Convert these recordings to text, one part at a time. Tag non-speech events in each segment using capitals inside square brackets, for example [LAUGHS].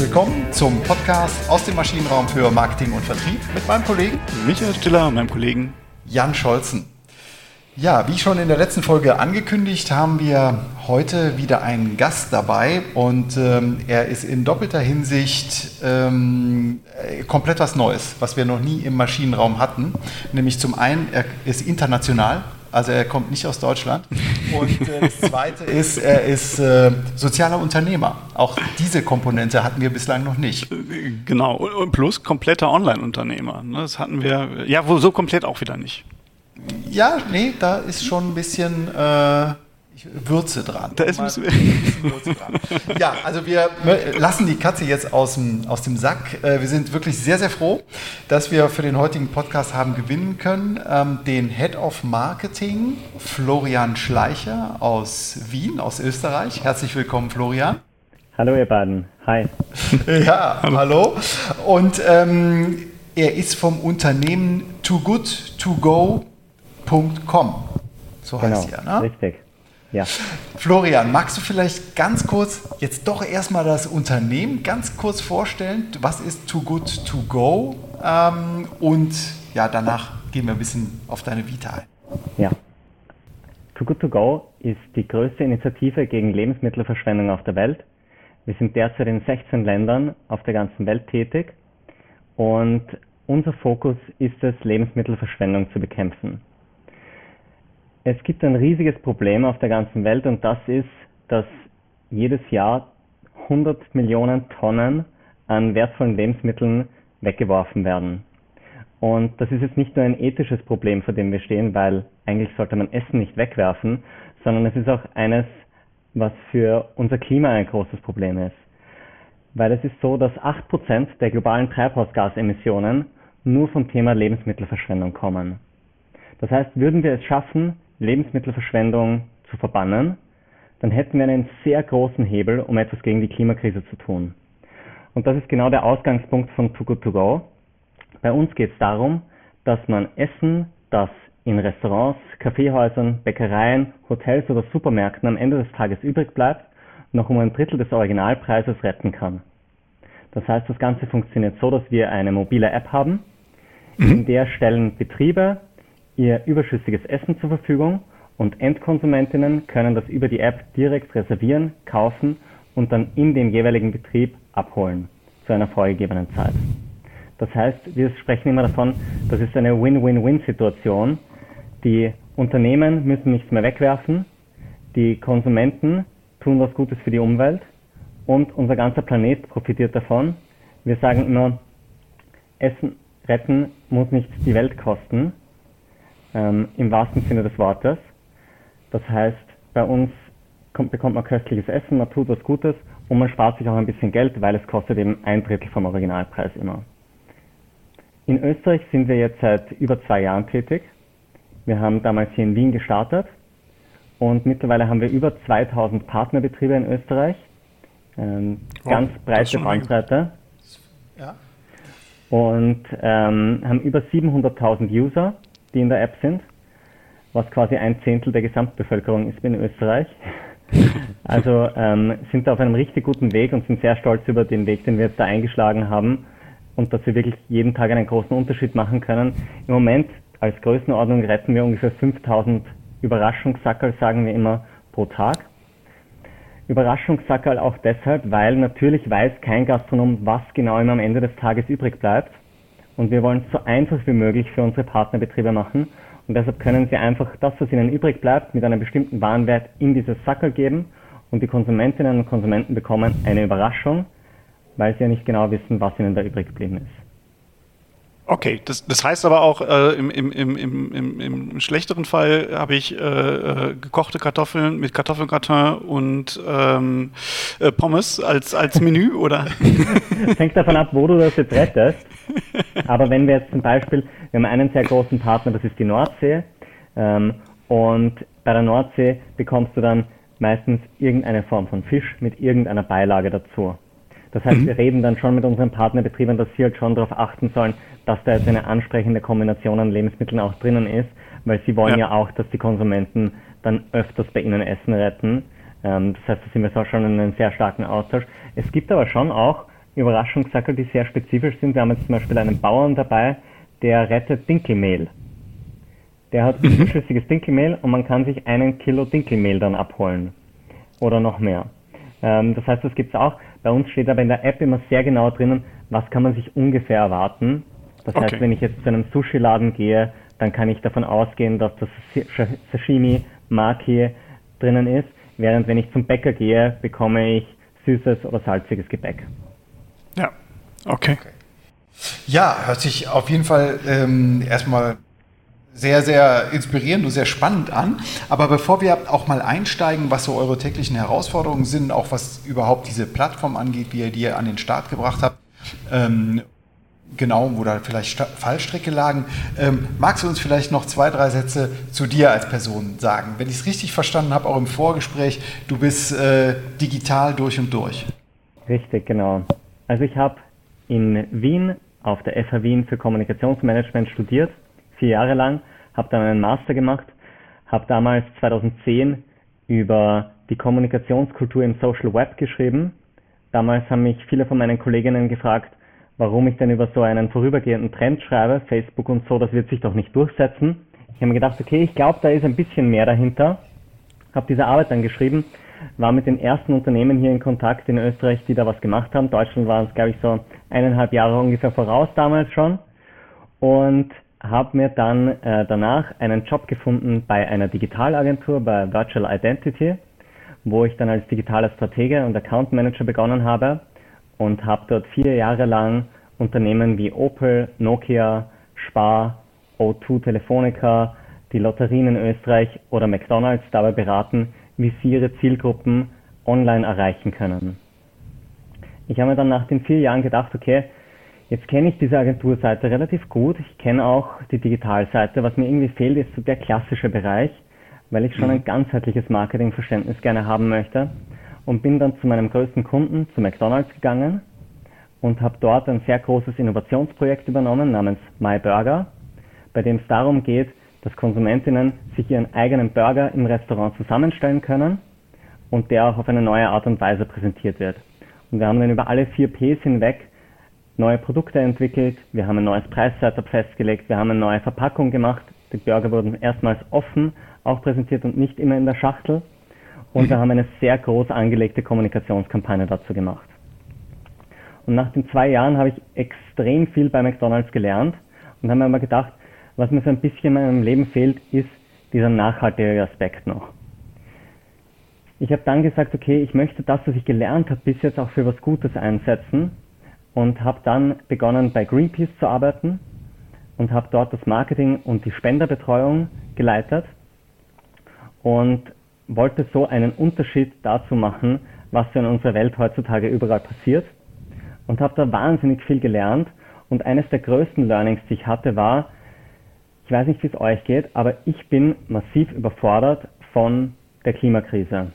willkommen zum Podcast aus dem Maschinenraum für Marketing und Vertrieb mit meinem Kollegen Michael Stiller und meinem Kollegen Jan Scholzen. Ja, wie schon in der letzten Folge angekündigt, haben wir heute wieder einen Gast dabei und ähm, er ist in doppelter Hinsicht ähm, äh, komplett was Neues, was wir noch nie im Maschinenraum hatten. Nämlich zum einen, er ist international, also er kommt nicht aus Deutschland. Und äh, das Zweite ist, er ist äh, sozialer Unternehmer. Auch diese Komponente hatten wir bislang noch nicht. Genau, und plus kompletter Online-Unternehmer. Ne? Das hatten wir, ja, so komplett auch wieder nicht. Ja, nee, da ist schon ein bisschen äh, Würze dran. Da ist ein bisschen, Würze dran. Ja, also wir lassen die Katze jetzt aus dem, aus dem Sack. Äh, wir sind wirklich sehr, sehr froh, dass wir für den heutigen Podcast haben gewinnen können. Ähm, den Head of Marketing, Florian Schleicher aus Wien, aus Österreich. Herzlich willkommen, Florian. Hallo, ihr beiden. Hi. [LAUGHS] Ja, hallo. hallo. Und ähm, er ist vom Unternehmen Too Good To Go Com. So genau, heißt ihr, ne? Richtig. Ja. Florian, magst du vielleicht ganz kurz jetzt doch erstmal das Unternehmen ganz kurz vorstellen? Was ist Too Good To Go? Ähm, und ja, danach gehen wir ein bisschen auf deine Vita ein. Ja. Too Good To Go ist die größte Initiative gegen Lebensmittelverschwendung auf der Welt. Wir sind derzeit in 16 Ländern auf der ganzen Welt tätig und unser Fokus ist es, Lebensmittelverschwendung zu bekämpfen. Es gibt ein riesiges Problem auf der ganzen Welt und das ist, dass jedes Jahr 100 Millionen Tonnen an wertvollen Lebensmitteln weggeworfen werden. Und das ist jetzt nicht nur ein ethisches Problem, vor dem wir stehen, weil eigentlich sollte man Essen nicht wegwerfen, sondern es ist auch eines, was für unser Klima ein großes Problem ist. Weil es ist so, dass 8% der globalen Treibhausgasemissionen nur vom Thema Lebensmittelverschwendung kommen. Das heißt, würden wir es schaffen, Lebensmittelverschwendung zu verbannen, dann hätten wir einen sehr großen Hebel, um etwas gegen die Klimakrise zu tun. Und das ist genau der Ausgangspunkt von Too Good To Go. Bei uns geht es darum, dass man Essen, das in Restaurants, Kaffeehäusern, Bäckereien, Hotels oder Supermärkten am Ende des Tages übrig bleibt, noch um ein Drittel des Originalpreises retten kann. Das heißt, das Ganze funktioniert so, dass wir eine mobile App haben, in mhm. der stellen Betriebe ihr überschüssiges Essen zur Verfügung und Endkonsumentinnen können das über die App direkt reservieren, kaufen und dann in dem jeweiligen Betrieb abholen zu einer vorgegebenen Zeit. Das heißt, wir sprechen immer davon, das ist eine Win-Win-Win-Situation. Die Unternehmen müssen nichts mehr wegwerfen, die Konsumenten tun was Gutes für die Umwelt und unser ganzer Planet profitiert davon. Wir sagen immer, Essen retten muss nicht die Welt kosten, ähm, im wahrsten Sinne des Wortes. Das heißt, bei uns kommt, bekommt man köstliches Essen, man tut was Gutes und man spart sich auch ein bisschen Geld, weil es kostet eben ein Drittel vom Originalpreis immer. In Österreich sind wir jetzt seit über zwei Jahren tätig. Wir haben damals hier in Wien gestartet und mittlerweile haben wir über 2000 Partnerbetriebe in Österreich. Ähm, wow, ganz breite Bandbreite. Ja. Und ähm, haben über 700.000 User die in der App sind, was quasi ein Zehntel der Gesamtbevölkerung ist in Österreich. [LAUGHS] Also ähm, sind da auf einem richtig guten Weg und sind sehr stolz über den Weg, den wir jetzt da eingeschlagen haben und dass wir wirklich jeden Tag einen großen Unterschied machen können. Im Moment als Größenordnung retten wir ungefähr 5000 Überraschungssackerl, sagen wir immer, pro Tag. Überraschungssackerl auch deshalb, weil natürlich weiß kein Gastronom, was genau ihm am Ende des Tages übrig bleibt. Und wir wollen es so einfach wie möglich für unsere Partnerbetriebe machen. Und deshalb können sie einfach das, was ihnen übrig bleibt, mit einem bestimmten Warenwert in dieses Sackel geben. Und die Konsumentinnen und Konsumenten bekommen eine Überraschung, weil sie ja nicht genau wissen, was ihnen da übrig geblieben ist. Okay, das, das heißt aber auch, äh, im, im, im, im, im schlechteren Fall habe ich äh, äh, gekochte Kartoffeln mit Kartoffelgratin und ähm, äh, Pommes als, als Menü, [LAUGHS] oder? Es hängt davon ab, wo du das jetzt rettest. Aber wenn wir jetzt zum Beispiel, wir haben einen sehr großen Partner, das ist die Nordsee. Ähm, und bei der Nordsee bekommst du dann meistens irgendeine Form von Fisch mit irgendeiner Beilage dazu. Das heißt, mhm. wir reden dann schon mit unseren Partnerbetrieben, dass sie halt schon darauf achten sollen, dass da jetzt eine ansprechende Kombination an Lebensmitteln auch drinnen ist, weil sie wollen ja, ja auch, dass die Konsumenten dann öfters bei ihnen Essen retten. Ähm, das heißt, da sind wir schon in einem sehr starken Austausch. Es gibt aber schon auch Überraschungssackel, die sehr spezifisch sind. Wir haben jetzt zum Beispiel einen Bauern dabei, der rettet Dinkelmehl. Der hat mhm. überschüssiges Dinkelmehl und man kann sich einen Kilo Dinkelmehl dann abholen. Oder noch mehr. Ähm, das heißt, das gibt es auch. Bei uns steht aber in der App immer sehr genau drinnen, was kann man sich ungefähr erwarten. Das okay. heißt, wenn ich jetzt zu einem Sushi-Laden gehe, dann kann ich davon ausgehen, dass das Sashimi Maki drinnen ist, während wenn ich zum Bäcker gehe, bekomme ich süßes oder salziges Gebäck. Ja, okay. okay. Ja, hört sich auf jeden Fall ähm, erstmal sehr, sehr inspirierend und sehr spannend an. Aber bevor wir auch mal einsteigen, was so eure täglichen Herausforderungen sind, auch was überhaupt diese Plattform angeht, wie ihr die an den Start gebracht habt, ähm, genau, wo da vielleicht Fallstricke lagen, ähm, magst du uns vielleicht noch zwei, drei Sätze zu dir als Person sagen? Wenn ich es richtig verstanden habe, auch im Vorgespräch, du bist äh, digital durch und durch. Richtig, genau. Also ich habe in Wien auf der FH Wien für Kommunikationsmanagement studiert, vier Jahre lang, habe dann einen Master gemacht, habe damals 2010 über die Kommunikationskultur im Social Web geschrieben. Damals haben mich viele von meinen Kolleginnen gefragt, warum ich denn über so einen vorübergehenden Trend schreibe, Facebook und so, das wird sich doch nicht durchsetzen. Ich habe mir gedacht, okay, ich glaube, da ist ein bisschen mehr dahinter. Habe diese Arbeit dann geschrieben, war mit den ersten Unternehmen hier in Kontakt in Österreich, die da was gemacht haben. Deutschland waren es, glaube ich, so eineinhalb Jahre ungefähr voraus damals schon. Und habe mir dann äh, danach einen Job gefunden bei einer Digitalagentur, bei Virtual Identity, wo ich dann als digitaler Stratege und Account Manager begonnen habe und habe dort vier Jahre lang Unternehmen wie Opel, Nokia, Spar, O2 Telefonica, die Lotterien in Österreich oder McDonald's dabei beraten, wie sie ihre Zielgruppen online erreichen können. Ich habe mir dann nach den vier Jahren gedacht, okay, jetzt kenne ich diese Agenturseite relativ gut, ich kenne auch die Digitalseite. Was mir irgendwie fehlt, ist so der klassische Bereich, weil ich schon mhm. ein ganzheitliches Marketingverständnis gerne haben möchte und bin dann zu meinem größten Kunden, zu McDonald's gegangen und habe dort ein sehr großes Innovationsprojekt übernommen namens MyBurger, bei dem es darum geht, dass Konsumentinnen sich ihren eigenen Burger im Restaurant zusammenstellen können und der auch auf eine neue Art und Weise präsentiert wird. Und wir haben dann über alle vier Ps hinweg neue Produkte entwickelt, wir haben ein neues Preissetup festgelegt, wir haben eine neue Verpackung gemacht, die Burger wurden erstmals offen auch präsentiert und nicht immer in der Schachtel. Und wir haben eine sehr groß angelegte Kommunikationskampagne dazu gemacht. Und nach den zwei Jahren habe ich extrem viel bei McDonald's gelernt und habe mir aber gedacht, was mir so ein bisschen in meinem Leben fehlt, ist dieser nachhaltige Aspekt noch. Ich habe dann gesagt, okay, ich möchte das, was ich gelernt habe, bis jetzt auch für was Gutes einsetzen und habe dann begonnen, bei Greenpeace zu arbeiten und habe dort das Marketing und die Spenderbetreuung geleitet und wollte so einen Unterschied dazu machen, was in unserer Welt heutzutage überall passiert und habe da wahnsinnig viel gelernt und eines der größten Learnings, die ich hatte, war, ich weiß nicht, wie es euch geht, aber ich bin massiv überfordert von der Klimakrise.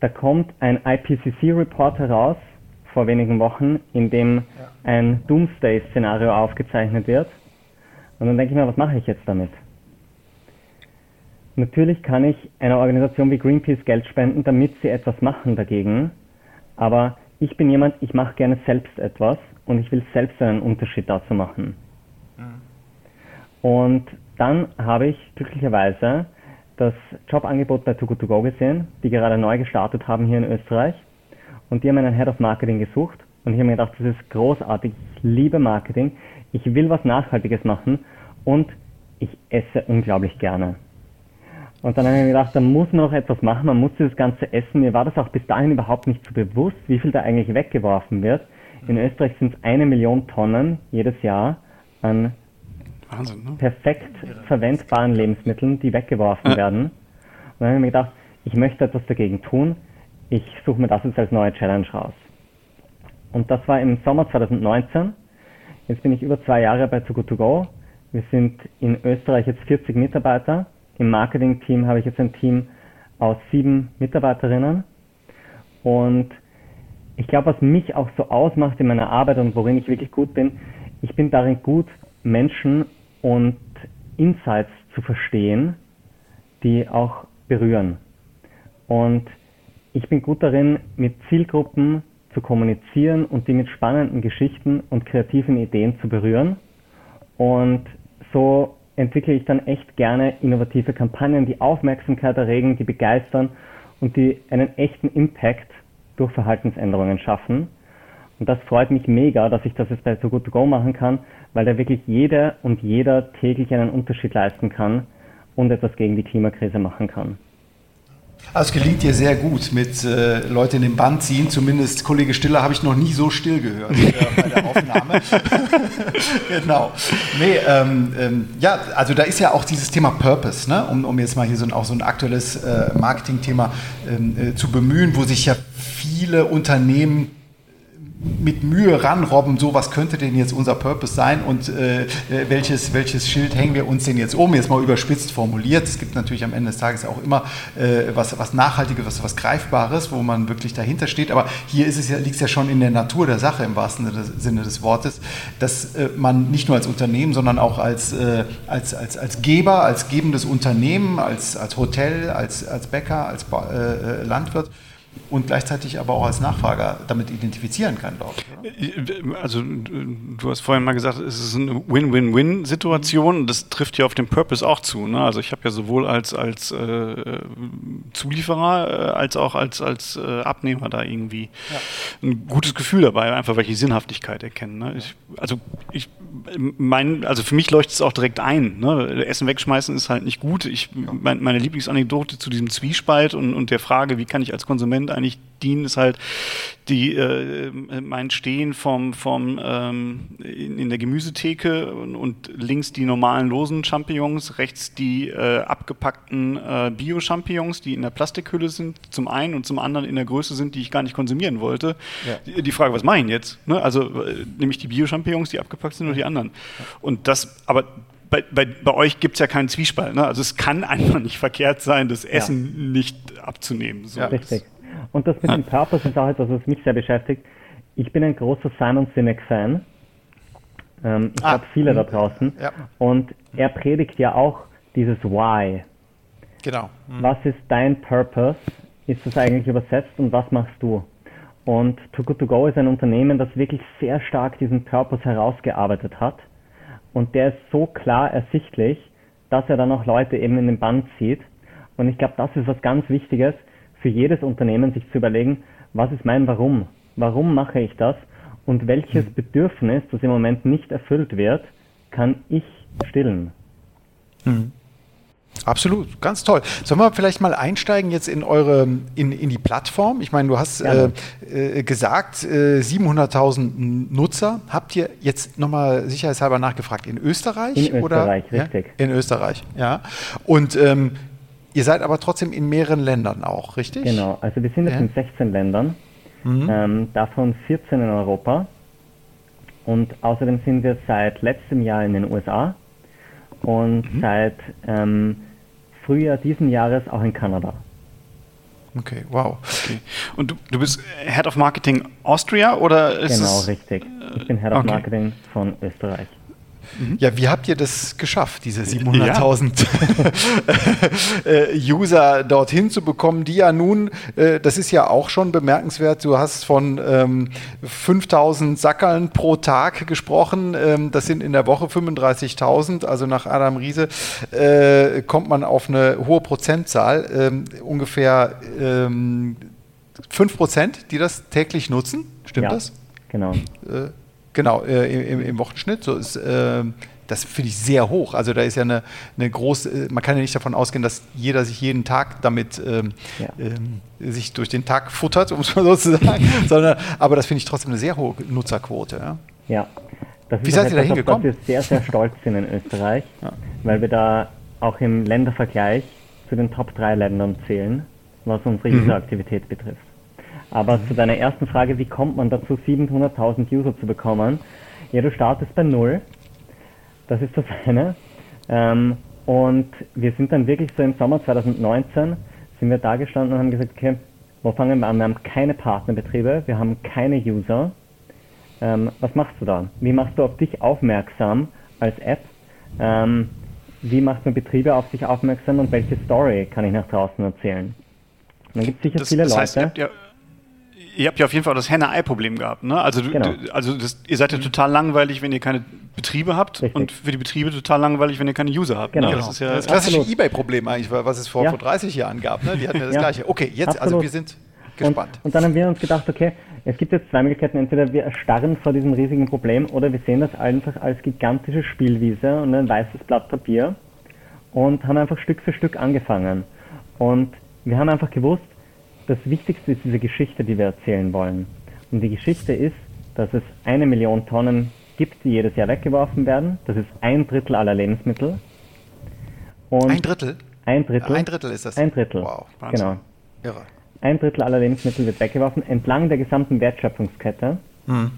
Da kommt ein IPCC-Report heraus vor wenigen Wochen, in dem ein Doomsday-Szenario aufgezeichnet wird. Und dann denke ich mir, was mache ich jetzt damit? Natürlich kann ich einer Organisation wie Greenpeace Geld spenden, damit sie etwas machen dagegen. Aber ich bin jemand, ich mache gerne selbst etwas und ich will selbst einen Unterschied dazu machen. Und dann habe ich glücklicherweise das Jobangebot bei Too To Go gesehen, die gerade neu gestartet haben hier in Österreich. Und die haben einen Head of Marketing gesucht. Und ich habe mir gedacht, das ist großartig. Ich liebe Marketing. Ich will was Nachhaltiges machen. Und ich esse unglaublich gerne. Und dann habe ich mir gedacht, da muss man noch etwas machen. Man muss dieses ganze Essen. Mir war das auch bis dahin überhaupt nicht so bewusst, wie viel da eigentlich weggeworfen wird. In Österreich sind es eine Million Tonnen jedes Jahr an Wahnsinn, ne? perfekt verwendbaren Lebensmitteln, die weggeworfen ja. werden. Und dann habe ich mir gedacht, ich möchte etwas dagegen tun. Ich suche mir das jetzt als neue Challenge raus. Und das war im Sommer 2019. Jetzt bin ich über zwei Jahre bei Too Good To Go. Wir sind in Österreich jetzt 40 Mitarbeiter. Im Marketing-Team habe ich jetzt ein Team aus sieben Mitarbeiterinnen. Und ich glaube, was mich auch so ausmacht in meiner Arbeit und worin ich wirklich gut bin, ich bin darin gut, Menschen und Insights zu verstehen, die auch berühren. Und ich bin gut darin, mit Zielgruppen zu kommunizieren und die mit spannenden Geschichten und kreativen Ideen zu berühren. Und so entwickle ich dann echt gerne innovative Kampagnen, die Aufmerksamkeit erregen, die begeistern und die einen echten Impact durch Verhaltensänderungen schaffen. Und das freut mich mega, dass ich das jetzt bei So Good To Go machen kann, weil da wirklich jeder und jeder täglich einen Unterschied leisten kann und etwas gegen die Klimakrise machen kann. Also es gelingt dir sehr gut mit äh, Leute in den Band ziehen. Zumindest Kollege Stiller habe ich noch nie so still gehört äh, bei der Aufnahme. [LAUGHS] genau. Nee, ähm, ähm, ja, also da ist ja auch dieses Thema Purpose, ne? um, um jetzt mal hier so ein, auch so ein aktuelles äh, Marketingthema ähm, äh, zu bemühen, wo sich ja viele Unternehmen mit Mühe ranrobben, so was könnte denn jetzt unser Purpose sein und äh, welches, welches Schild hängen wir uns denn jetzt um, jetzt mal überspitzt formuliert. Es gibt natürlich am Ende des Tages auch immer äh, was, was Nachhaltiges, was, was Greifbares, wo man wirklich dahinter steht. Aber hier ist es ja, liegt es ja schon in der Natur der Sache im wahrsten Sinne des Wortes, dass äh, man nicht nur als Unternehmen, sondern auch als, äh, als, als, als Geber, als gebendes Unternehmen, als, als Hotel, als, als Bäcker, als äh, äh, Landwirt, und gleichzeitig aber auch als Nachfrager damit identifizieren kann, glaube ich. Oder? Also du hast vorhin mal gesagt, es ist eine Win-Win-Win-Situation. Das trifft ja auf den Purpose auch zu. Ne? Also ich habe ja sowohl als, als äh, Zulieferer äh, als auch als, als äh, Abnehmer da irgendwie ja. ein gutes Gefühl dabei, einfach weil ich die Sinnhaftigkeit erkenne. Ne? Ich, also ich mein, also für mich leuchtet es auch direkt ein. Ne? Essen wegschmeißen ist halt nicht gut. Ich, mein, meine Lieblingsanekdote zu diesem Zwiespalt und, und der Frage, wie kann ich als Konsument eigentlich dienen, ist halt die, äh, mein Stehen vom, vom, ähm, in, in, der Gemüsetheke und, und, links die normalen losen Champignons, rechts die äh, abgepackten äh, Bio-Champignons, die in der Plastikhülle sind, zum einen und zum anderen in der Größe sind, die ich gar nicht konsumieren wollte. Ja. Die, die, Frage, was mache ich denn jetzt? Ne? Also äh, nehme ich die Bio-Champignons, die abgepackt sind, oder die anderen? Und das, aber bei, bei, bei, euch gibt es ja keinen Zwiespalt. Ne? Also es kann einfach nicht verkehrt sein, das Essen ja. nicht abzunehmen. So. Ja, richtig. Und das mit dem Purpose ist auch etwas, was mich sehr beschäftigt. Ich bin ein großer Simon Sinek-Fan. Ähm, ich ah. glaube, viele da draußen. Ja. Und er predigt ja auch dieses Why. Genau. Mhm. Was ist dein Purpose? Ist das eigentlich übersetzt und was machst du? Und Too Good To Go ist ein Unternehmen, das wirklich sehr stark diesen Purpose herausgearbeitet hat. Und der ist so klar ersichtlich, dass er dann auch Leute eben in den Band zieht. Und ich glaube, das ist was ganz Wichtiges, für jedes Unternehmen sich zu überlegen, was ist mein Warum? Warum mache ich das? Und welches mhm. Bedürfnis, das im Moment nicht erfüllt wird, kann ich stillen? Mhm. Absolut, ganz toll. Sollen wir vielleicht mal einsteigen jetzt in eure in, in die Plattform? Ich meine, du hast äh, äh, gesagt, äh, 700.000 Nutzer. Habt ihr jetzt nochmal sicherheitshalber nachgefragt in Österreich? In oder? Österreich, richtig. Ja? In Österreich, ja. Und ähm, Ihr seid aber trotzdem in mehreren Ländern auch, richtig? Genau, also wir sind jetzt ja. in 16 Ländern, mhm. ähm, davon 14 in Europa. Und außerdem sind wir seit letztem Jahr in den USA und mhm. seit ähm, Frühjahr diesen Jahres auch in Kanada. Okay, wow. Okay. Und du, du bist Head of Marketing Austria oder ist Genau, richtig. Ich bin Head of okay. Marketing von Österreich. Mhm. Ja, wie habt ihr das geschafft, diese 700.000 ja. [LAUGHS] Äh, User dorthin zu bekommen, die ja nun, äh, das ist ja auch schon bemerkenswert, du hast von ähm, 5.000 Sackerln pro Tag gesprochen, ähm, das sind in der Woche 35.000, also nach Adam Riese äh, kommt man auf eine hohe Prozentzahl, ähm, ungefähr ähm, 5 Prozent, die das täglich nutzen, stimmt ja, das? Genau. Äh, Genau, äh, im, im, Wochenschnitt. So ist, äh, das finde ich sehr hoch. Also da ist ja eine, eine große, äh, man kann ja nicht davon ausgehen, dass jeder sich jeden Tag damit ähm, ja. ähm, sich durch den Tag futtert, um es mal so zu sagen. [LAUGHS] Sondern, aber das finde ich trotzdem eine sehr hohe Nutzerquote. Ja. ja. Wie seid ihr da hingekommen? wir sehr, sehr stolz sind in Österreich, [LAUGHS] ja. weil wir da auch im Ländervergleich zu den Top 3 Ländern zählen, was unsere mhm. Useraktivität betrifft. Aber zu deiner ersten Frage, wie kommt man dazu, 700.000 User zu bekommen? Ja, du startest bei Null. Das ist das [LAUGHS] eine. Ähm, und wir sind dann wirklich so im Sommer 2019 sind wir da gestanden und haben gesagt, okay, wo fangen wir an? Wir haben keine Partnerbetriebe, wir haben keine User. Ähm, was machst du da? Wie machst du auf dich aufmerksam als App? Ähm, wie macht man Betriebe auf sich aufmerksam und welche Story kann ich nach draußen erzählen? Und dann gibt es sicher das, viele das heißt, Leute. Ihr, Ihr habt ja auf jeden Fall das Henne-Ei-Problem gehabt, ne? Also, genau. du, also das, ihr seid ja total langweilig, wenn ihr keine Betriebe habt Richtig. und für die Betriebe total langweilig, wenn ihr keine User habt. Ne? Genau. Ne? Das ist ja das klassische Ebay-Problem eigentlich, was es vor, ja. vor 30 Jahren gab. Ne? Die hatten ja das ja. gleiche. Okay, jetzt, also Absolut. also wir sind gespannt. Und, und, dann haben wir uns gedacht, okay, es gibt jetzt zwei Möglichkeiten. Entweder wir erstarren vor diesem riesigen Problem oder wir sehen das einfach als gigantische Spielwiese und ein weißes Blatt Papier und haben einfach Stück für Stück angefangen. Und wir haben einfach gewusst, das Wichtigste ist diese Geschichte, die wir erzählen wollen. Und die Geschichte ist, dass es eine Million Tonnen gibt, die jedes Jahr weggeworfen werden. Das ist ein Drittel aller Lebensmittel. Und ein Drittel? Ein Drittel. Ein Drittel ist das? Ein Drittel. Wow. Wahnsinn. Genau. Irre. Ein Drittel aller Lebensmittel wird weggeworfen, entlang der gesamten Wertschöpfungskette. Mhm.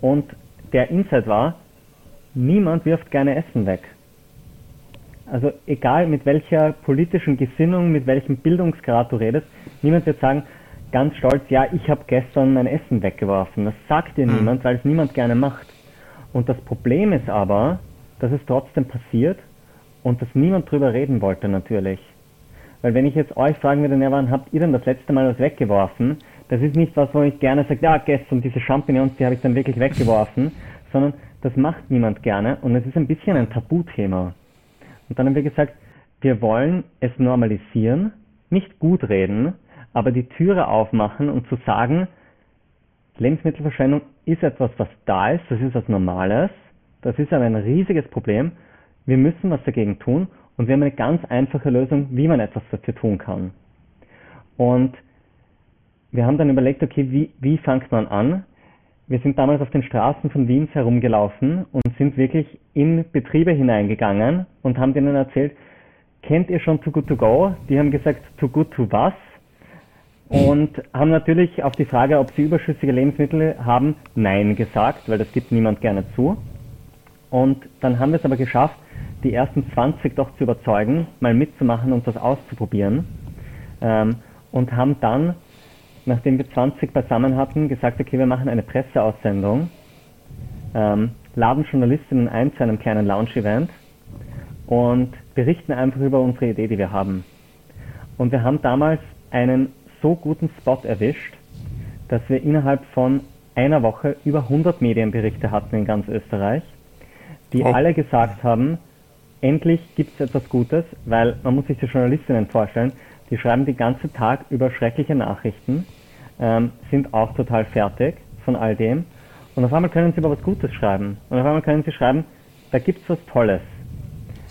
Und der Insight war, niemand wirft gerne Essen weg. Also egal mit welcher politischen Gesinnung, mit welchem Bildungsgrad du redest, niemand wird sagen, ganz stolz, ja, ich habe gestern mein Essen weggeworfen. Das sagt dir mhm. niemand, weil es niemand gerne macht. Und das Problem ist aber, dass es trotzdem passiert und dass niemand drüber reden wollte natürlich. Weil wenn ich jetzt euch fragen würde, ja, wann habt ihr denn das letzte Mal was weggeworfen? Das ist nicht was, wo ich gerne sage, ja, gestern diese Champignons, die habe ich dann wirklich weggeworfen, sondern das macht niemand gerne und es ist ein bisschen ein Tabuthema. Und dann haben wir gesagt, wir wollen es normalisieren, nicht gut reden, aber die Türe aufmachen und zu sagen, Lebensmittelverschwendung ist etwas, was da ist, das ist was Normales, das ist aber ein riesiges Problem. Wir müssen was dagegen tun und wir haben eine ganz einfache Lösung, wie man etwas dafür tun kann. Und wir haben dann überlegt, okay, wie, wie fängt man an? Wir sind damals auf den Straßen von Wiens herumgelaufen und sind wirklich in Betriebe hineingegangen und haben denen erzählt, kennt ihr schon Too Good To Go? Die haben gesagt, Too Good To was? Und haben natürlich auf die Frage, ob sie überschüssige Lebensmittel haben, Nein gesagt, weil das gibt niemand gerne zu. Und dann haben wir es aber geschafft, die ersten 20 doch zu überzeugen, mal mitzumachen und das auszuprobieren. Ähm, und haben dann nachdem wir 20 beisammen hatten, gesagt, okay, wir machen eine Presseaussendung, ähm, laden Journalistinnen ein zu einem kleinen Lounge-Event und berichten einfach über unsere Idee, die wir haben. Und wir haben damals einen so guten Spot erwischt, dass wir innerhalb von einer Woche über 100 Medienberichte hatten in ganz Österreich, die oh. alle gesagt haben, endlich gibt es etwas Gutes, weil man muss sich die Journalistinnen vorstellen, die schreiben den ganzen Tag über schreckliche Nachrichten, ähm, sind auch total fertig von all dem. Und auf einmal können sie aber was Gutes schreiben. Und auf einmal können sie schreiben, da gibt es was Tolles.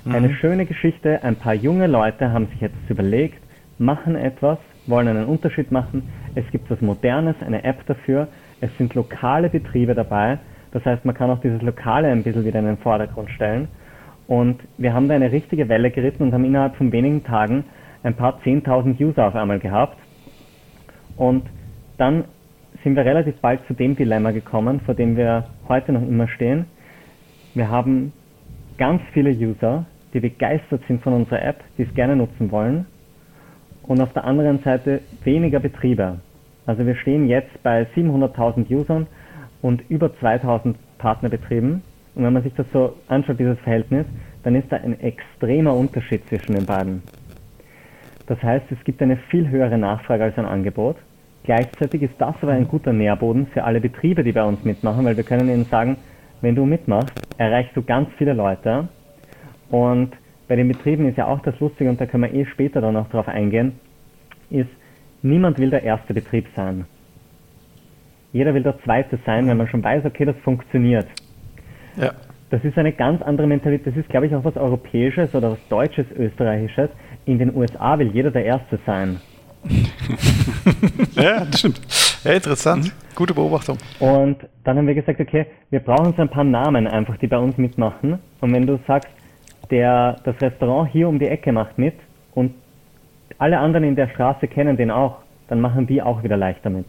Mhm. Eine schöne Geschichte, ein paar junge Leute haben sich jetzt überlegt, machen etwas, wollen einen Unterschied machen. Es gibt was Modernes, eine App dafür. Es sind lokale Betriebe dabei. Das heißt, man kann auch dieses Lokale ein bisschen wieder in den Vordergrund stellen. Und wir haben da eine richtige Welle geritten und haben innerhalb von wenigen Tagen ein paar 10.000 User auf einmal gehabt. Und dann sind wir relativ bald zu dem Dilemma gekommen, vor dem wir heute noch immer stehen. Wir haben ganz viele User, die begeistert sind von unserer App, die es gerne nutzen wollen. Und auf der anderen Seite weniger Betriebe. Also wir stehen jetzt bei 700.000 Usern und über 2000 Partnerbetrieben. Und wenn man sich das so anschaut, dieses Verhältnis, dann ist da ein extremer Unterschied zwischen den beiden. Das heißt, es gibt eine viel höhere Nachfrage als ein Angebot. Gleichzeitig ist das aber ein guter Nährboden für alle Betriebe, die bei uns mitmachen, weil wir können ihnen sagen, wenn du mitmachst, erreichst du ganz viele Leute. Und bei den Betrieben ist ja auch das Lustige, und da können wir eh später dann noch drauf eingehen, ist, niemand will der erste Betrieb sein. Jeder will der zweite sein, wenn man schon weiß, okay, das funktioniert. Ja. Das ist eine ganz andere Mentalität. Das ist, glaube ich, auch was Europäisches oder was Deutsches, Österreichisches. In den USA will jeder der Erste sein. [LAUGHS] ja, das stimmt. Ja, interessant. Mhm. Gute Beobachtung. Und dann haben wir gesagt, okay, wir brauchen so ein paar Namen einfach, die bei uns mitmachen. Und wenn du sagst, der, das Restaurant hier um die Ecke macht mit und alle anderen in der Straße kennen den auch, dann machen die auch wieder leichter mit.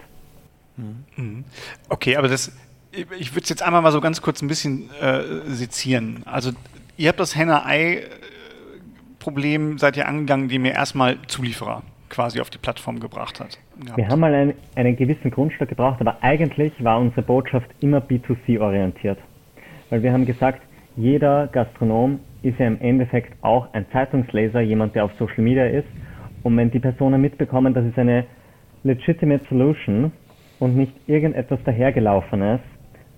Mhm. Okay, aber das, ich würde es jetzt einmal mal so ganz kurz ein bisschen äh, sezieren. Also ihr habt das Henne-Ei-Problem, seid ihr angegangen, indem ihr erstmal Zulieferer quasi auf die Plattform gebracht hat. Gehabt. Wir haben mal einen, einen gewissen Grundstock gebraucht, aber eigentlich war unsere Botschaft immer B2C orientiert. Weil wir haben gesagt, jeder Gastronom ist ja im Endeffekt auch ein Zeitungsleser, jemand, der auf Social Media ist. Und wenn die Personen mitbekommen, das ist eine legitimate Solution, und nicht irgendetwas dahergelaufenes,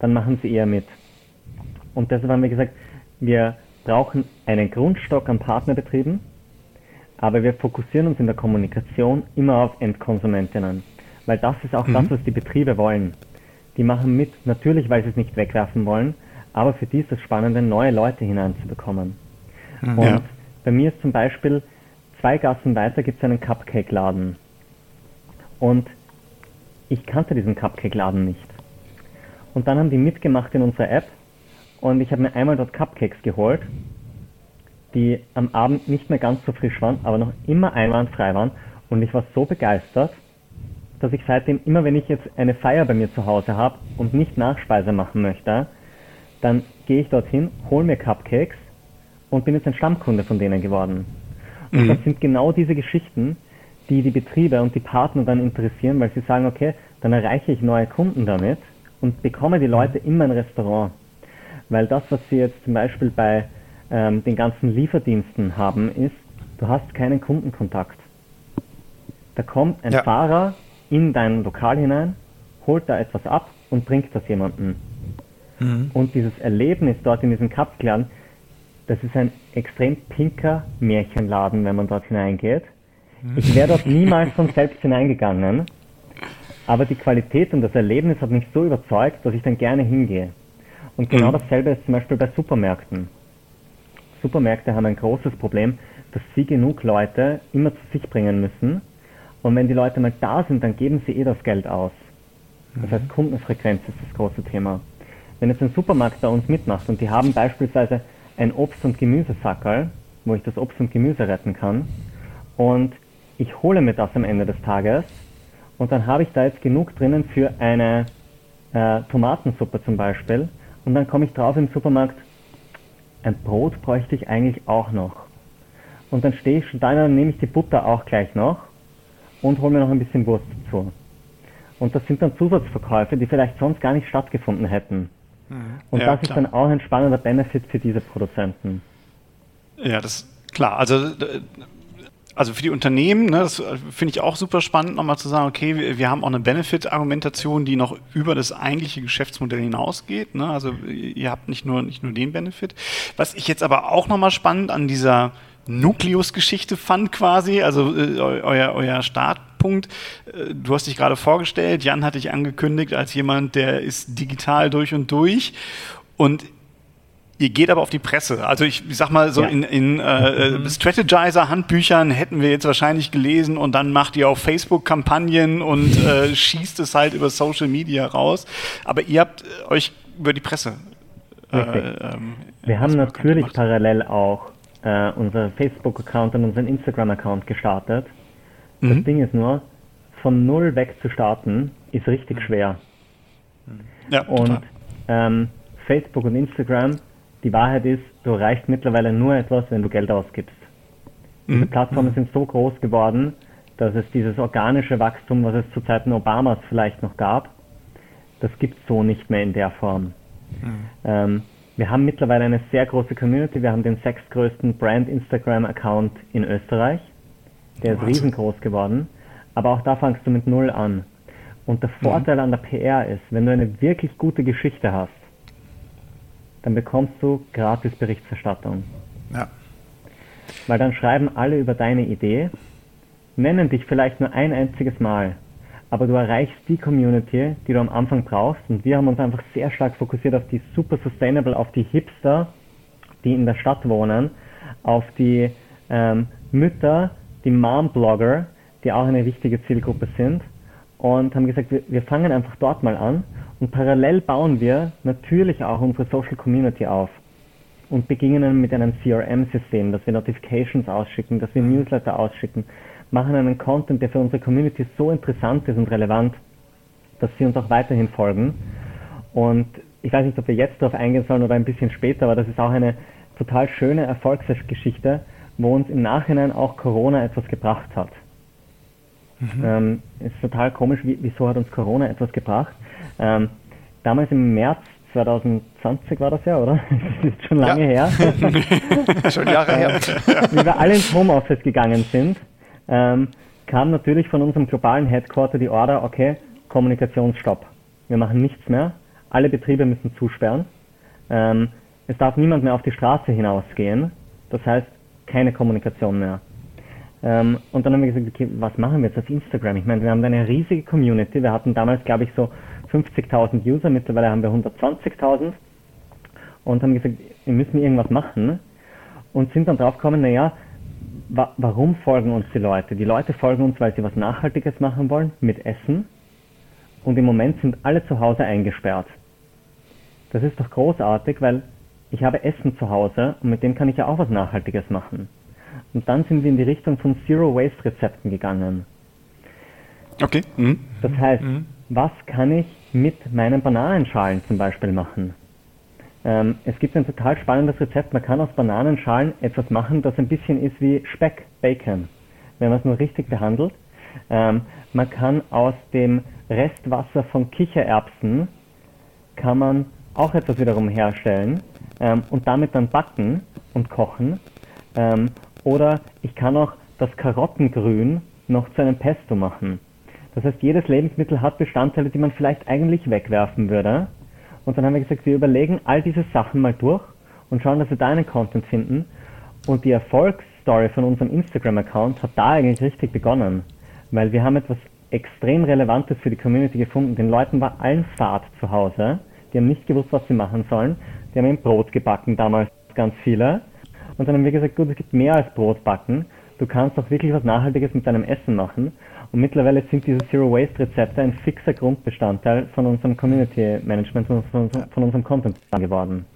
dann machen sie eher mit. Und deshalb haben wir gesagt, wir brauchen einen Grundstock an Partnerbetrieben, aber wir fokussieren uns in der Kommunikation immer auf Endkonsumentinnen, weil das ist auch mhm. das, was die Betriebe wollen. Die machen mit, natürlich, weil sie es nicht wegwerfen wollen, aber für die ist es spannend, neue Leute hineinzubekommen. Mhm. Und ja. bei mir ist zum Beispiel zwei Gassen weiter gibt es einen Cupcake-Laden. Und ich kannte diesen Cupcake-Laden nicht. Und dann haben die mitgemacht in unserer App und ich habe mir einmal dort Cupcakes geholt, die am Abend nicht mehr ganz so frisch waren, aber noch immer einwandfrei waren. Und ich war so begeistert, dass ich seitdem immer, wenn ich jetzt eine Feier bei mir zu Hause habe und nicht Nachspeise machen möchte, dann gehe ich dorthin, hole mir Cupcakes und bin jetzt ein Stammkunde von denen geworden. Und mhm. das sind genau diese Geschichten, die die Betriebe und die Partner dann interessieren, weil sie sagen, okay, dann erreiche ich neue Kunden damit und bekomme die Leute in mein Restaurant. Weil das, was sie jetzt zum Beispiel bei ähm, den ganzen Lieferdiensten haben, ist, du hast keinen Kundenkontakt. Da kommt ein ja. Fahrer in dein Lokal hinein, holt da etwas ab und bringt das jemandem. Mhm. Und dieses Erlebnis dort in diesem Kapseladen, das ist ein extrem pinker Märchenladen, wenn man dort hineingeht. Ich wäre dort [LAUGHS] niemals von selbst hineingegangen, aber die Qualität und das Erlebnis hat mich so überzeugt, dass ich dann gerne hingehe. Und genau mhm. dasselbe ist zum Beispiel bei Supermärkten. Supermärkte haben ein großes Problem, dass sie genug Leute immer zu sich bringen müssen. Und wenn die Leute mal da sind, dann geben sie eh das Geld aus. Das heißt, Kundenfrequenz ist das große Thema. Wenn jetzt ein Supermarkt bei uns mitmacht und die haben beispielsweise ein Obst- und Gemüsesackerl, wo ich das Obst und Gemüse retten kann, und ich hole mir das am Ende des Tages und dann habe ich da jetzt genug drinnen für eine äh, Tomatensuppe zum Beispiel und dann komme ich drauf im Supermarkt, ein Brot bräuchte ich eigentlich auch noch. Und dann stehe ich schon da, dann nehme ich die Butter auch gleich noch und hole mir noch ein bisschen Wurst dazu. Und das sind dann Zusatzverkäufe, die vielleicht sonst gar nicht stattgefunden hätten. Mhm. Und ja, das klar. ist dann auch ein spannender Benefit für diese Produzenten. Ja, das klar. Also also für die Unternehmen, ne, das finde ich auch super spannend, nochmal zu sagen, okay, wir, wir haben auch eine Benefit-Argumentation, die noch über das eigentliche Geschäftsmodell hinausgeht. Ne? Also ihr habt nicht nur, nicht nur den Benefit. Was ich jetzt aber auch nochmal spannend an dieser Nukleus-Geschichte fand quasi, also äh, euer, euer Startpunkt. Äh, du hast dich gerade vorgestellt, Jan hat dich angekündigt als jemand, der ist digital durch und durch. Und Ihr geht aber auf die Presse. Also ich, ich sag mal so ja. in, in äh, mhm. Strategizer-Handbüchern hätten wir jetzt wahrscheinlich gelesen und dann macht ihr auf Facebook Kampagnen und äh, [LAUGHS] schießt es halt über Social Media raus. Aber ihr habt euch über die Presse. Äh, ähm, wir haben natürlich parallel auch äh, unseren Facebook-Account und unseren Instagram-Account gestartet. Mhm. Das Ding ist nur, von null weg zu starten, ist richtig schwer. Ja, und ähm, Facebook und Instagram die Wahrheit ist, du erreichst mittlerweile nur etwas, wenn du Geld ausgibst. Diese mhm. Plattformen sind so groß geworden, dass es dieses organische Wachstum, was es zu Zeiten Obamas vielleicht noch gab, das gibt es so nicht mehr in der Form. Mhm. Ähm, wir haben mittlerweile eine sehr große Community. Wir haben den sechstgrößten Brand Instagram-Account in Österreich. Der ist riesengroß geworden. Aber auch da fangst du mit Null an. Und der mhm. Vorteil mhm. an der PR ist, wenn du eine wirklich gute Geschichte hast, dann bekommst du gratis Berichterstattung. Ja. Weil dann schreiben alle über deine Idee, nennen dich vielleicht nur ein einziges Mal, aber du erreichst die Community, die du am Anfang brauchst. Und wir haben uns einfach sehr stark fokussiert auf die super sustainable, auf die Hipster, die in der Stadt wohnen, auf die ähm, Mütter, die Mom-Blogger, die auch eine wichtige Zielgruppe sind. Und haben gesagt, wir, wir fangen einfach dort mal an und parallel bauen wir natürlich auch unsere Social Community auf und beginnen mit einem CRM-System, dass wir Notifications ausschicken, dass wir Newsletter ausschicken, machen einen Content, der für unsere Community so interessant ist und relevant, dass sie uns auch weiterhin folgen. Und ich weiß nicht, ob wir jetzt darauf eingehen sollen oder ein bisschen später, aber das ist auch eine total schöne Erfolgsgeschichte, wo uns im Nachhinein auch Corona etwas gebracht hat. Mhm. Ähm, ist total komisch, wieso hat uns Corona etwas gebracht? Ähm, damals im März 2020 war das ja, oder? [LAUGHS] Das ist schon lange ja. her. [LAUGHS] schon Jahre her. [LAUGHS] Wie wir alle ins Homeoffice gegangen sind, ähm, kam natürlich von unserem globalen Headquarter die Order, okay, Kommunikationsstopp. Wir machen nichts mehr. Alle Betriebe müssen zusperren. Ähm, es darf niemand mehr auf die Straße hinausgehen. Das heißt, keine Kommunikation mehr. Ähm, und dann haben wir gesagt, okay, was machen wir jetzt auf Instagram? Ich meine, wir haben da eine riesige Community. Wir hatten damals, glaube ich, so 50.000 User. Mittlerweile haben wir 120.000. Und haben gesagt, wir müssen irgendwas machen. Und sind dann drauf gekommen, naja, wa warum folgen uns die Leute? Die Leute folgen uns, weil sie was Nachhaltiges machen wollen mit Essen. Und im Moment sind alle zu Hause eingesperrt. Das ist doch großartig, weil ich habe Essen zu Hause und mit dem kann ich ja auch was Nachhaltiges machen. Und dann sind wir in die Richtung von Zero Waste Rezepten gegangen. Okay. Mhm. Das heißt, mhm. was kann ich mit meinen Bananenschalen zum Beispiel machen? Ähm, es gibt ein total spannendes Rezept. Man kann aus Bananenschalen etwas machen, das ein bisschen ist wie Speck, Bacon, wenn man es nur richtig behandelt. Ähm, man kann aus dem Restwasser von Kichererbsen kann man auch etwas wiederum herstellen ähm, und damit dann backen und kochen. Oder ich kann auch das Karottengrün noch zu einem Pesto machen. Das heißt, jedes Lebensmittel hat Bestandteile, die man vielleicht eigentlich wegwerfen würde. Und dann haben wir gesagt, wir überlegen all diese Sachen mal durch und schauen, dass wir da einen Content finden. Und die Erfolgsstory von unserem Instagram-Account hat da eigentlich richtig begonnen. Weil wir haben etwas extrem Relevantes für die Community gefunden. Den Leuten war allen Fahrt zu Hause. Die haben nicht gewusst, was sie machen sollen. Die haben ein Brot gebacken, damals ganz viele. Und dann haben wir gesagt, gut, es gibt mehr als Brot backen. Du kannst auch wirklich was Nachhaltiges mit deinem Essen machen. Und mittlerweile sind diese Zero Waste Rezepte ein fixer Grundbestandteil von unserem Community Management, von, von, von unserem Content geworden.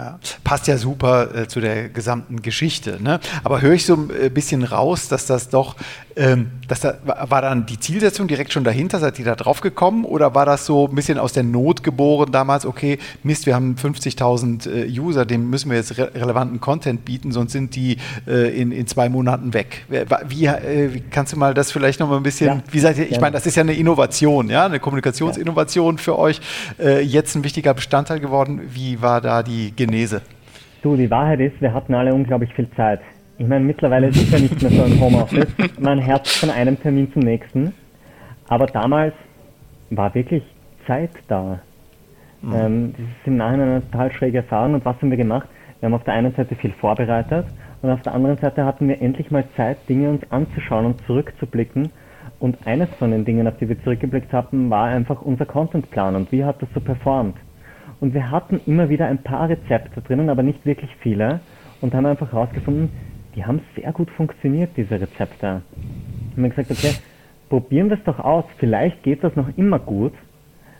Ja, passt ja super äh, zu der gesamten Geschichte. Ne? Aber höre ich so ein äh, bisschen raus, dass das doch, ähm, dass da, war dann die Zielsetzung direkt schon dahinter? Seid ihr da drauf gekommen? Oder war das so ein bisschen aus der Not geboren damals? Okay, Mist, wir haben 50.000 äh, User, dem müssen wir jetzt re relevanten Content bieten, sonst sind die äh, in, in zwei Monaten weg. Wie, äh, wie, kannst du mal das vielleicht noch mal ein bisschen, ja. wie seid ihr, ich meine, das ist ja eine Innovation, ja, eine Kommunikationsinnovation für euch, äh, jetzt ein wichtiger Bestandteil geworden. Wie war da die Genese? Du, die Wahrheit ist, wir hatten alle unglaublich viel Zeit. Ich meine, mittlerweile ist es ja nicht mehr so ein Homeoffice. Man herzt von einem Termin zum nächsten. Aber damals war wirklich Zeit da. Mhm. Ähm, das ist im Nachhinein eine total schräge Erfahrung. Und was haben wir gemacht? Wir haben auf der einen Seite viel vorbereitet und auf der anderen Seite hatten wir endlich mal Zeit, Dinge uns anzuschauen und zurückzublicken. Und eines von den Dingen, auf die wir zurückgeblickt haben, war einfach unser Contentplan und wie hat das so performt. Und wir hatten immer wieder ein paar Rezepte drinnen, aber nicht wirklich viele. Und haben einfach herausgefunden, die haben sehr gut funktioniert, diese Rezepte. Und wir gesagt, okay, probieren wir es doch aus. Vielleicht geht das noch immer gut.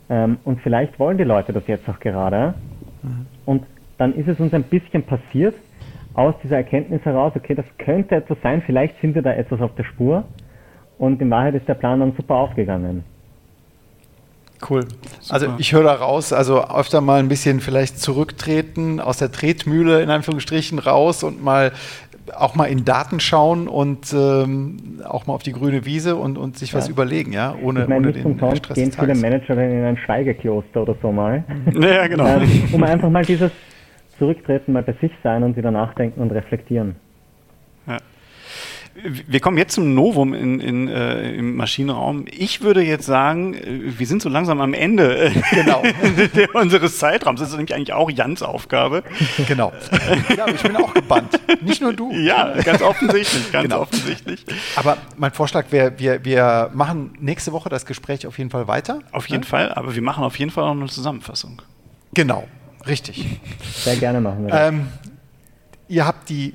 Ähm, und vielleicht wollen die Leute das jetzt auch gerade. Und dann ist es uns ein bisschen passiert, aus dieser Erkenntnis heraus, okay, das könnte etwas sein, vielleicht sind wir da etwas auf der Spur. Und in Wahrheit ist der Plan dann super aufgegangen. Cool. Super. Also ich höre da raus, also öfter mal ein bisschen vielleicht zurücktreten, aus der Tretmühle in Anführungsstrichen raus und mal auch mal in Daten schauen und ähm, auch mal auf die grüne Wiese und, und sich ja. was überlegen, ja, ohne, ich meine, ohne den Sonst Stress gehen viele Manager in ein Schweigekloster oder so mal. [LAUGHS] Ja, genau. Ähm, um einfach mal dieses Zurücktreten, mal bei sich sein und wieder nachdenken und reflektieren. Wir kommen jetzt zum Novum in, in, äh, im Maschinenraum. Ich würde jetzt sagen, äh, wir sind so langsam am Ende äh, genau. [LAUGHS] unseres Zeitraums. Das ist nämlich eigentlich auch Jans Aufgabe. Genau. Ja, ich bin auch gebannt. Nicht nur du. Ja, ganz offensichtlich. Ganz genau. offensichtlich. Aber mein Vorschlag wäre, wir, wir machen nächste Woche das Gespräch auf jeden Fall weiter. Auf jeden ja? Fall, aber wir machen auf jeden Fall auch eine Zusammenfassung. Genau, richtig. Sehr gerne machen wir das. Ähm, ihr habt die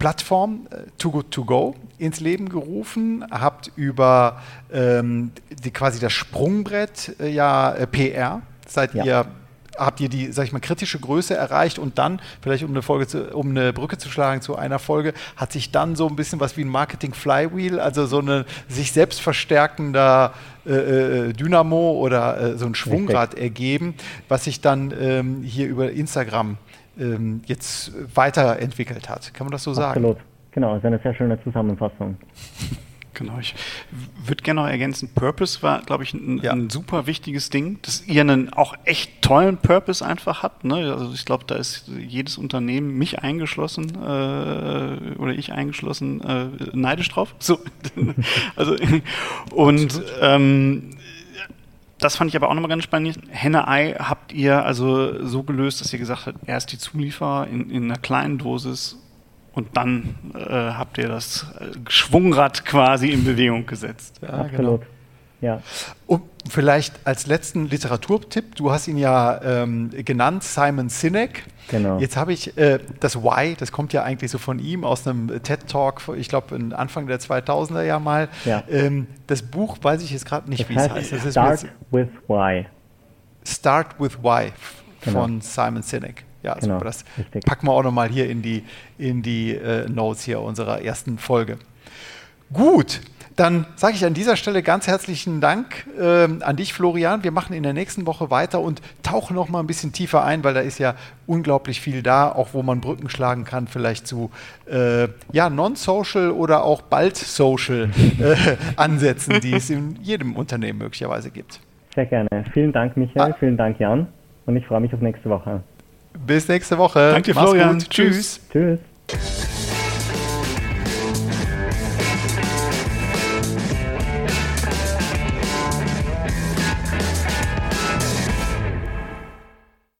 Plattform äh, Too Good To Go ins Leben gerufen, habt über ähm, die, quasi das Sprungbrett äh, ja äh, PR, seid ja. ihr habt ihr die, sag ich mal, kritische Größe erreicht und dann, vielleicht um eine Folge zu, um eine Brücke zu schlagen zu einer Folge, hat sich dann so ein bisschen was wie ein Marketing Flywheel, also so ein sich selbst verstärkender äh, äh, Dynamo oder äh, so ein Schwungrad ergeben, was sich dann ähm, hier über Instagram ähm, jetzt weiterentwickelt hat. Kann man das so sagen? Absolut. Genau, das ist eine sehr schöne Zusammenfassung. [LAUGHS] Genau, ich würde gerne noch ergänzen, Purpose war, glaube ich, ein, ja. ein, super wichtiges Ding, dass ihr einen auch echt tollen Purpose einfach habt. Ne? Also ich glaube, da ist jedes Unternehmen, mich eingeschlossen äh, oder ich eingeschlossen, äh, neidisch drauf. So. [LAUGHS] also, und ähm, das fand ich aber auch nochmal ganz spannend. Henne-Ei habt ihr also so gelöst, dass ihr gesagt habt, erst die Zulieferer in, in einer kleinen Dosis und dann äh, habt ihr das äh, Schwungrad quasi in Bewegung gesetzt. Ja, Absolut. Genau. Ja. Und vielleicht als letzten Literaturtipp, du hast ihn ja ähm, genannt, Simon Sinek. Genau. Jetzt habe ich äh, das Why, das kommt ja eigentlich so von ihm aus einem TED-Talk, ich glaube Anfang der 2000er Jahre mal. Ja. Ähm, das Buch weiß ich jetzt gerade nicht, das wie es heißt. Start with Why. Start with Why genau. von Simon Sinek. Ja, genau. super. Das Richtig. packen wir auch nochmal hier in die, in die äh, Notes hier unserer ersten Folge. Gut, dann sage ich an dieser Stelle ganz herzlichen Dank äh, an dich, Florian. Wir machen in der nächsten Woche weiter und tauchen noch mal ein bisschen tiefer ein, weil da ist ja unglaublich viel da, auch wo man Brücken schlagen kann, vielleicht zu äh, ja, non-social oder auch bald social äh, [LAUGHS] Ansätzen, die es in jedem Unternehmen möglicherweise gibt. Sehr gerne. Vielen Dank, Michael. Ah. Vielen Dank, Jan. Und ich freue mich auf nächste Woche. Bis nächste Woche. Danke, Florian. Tschüss. Tschüss.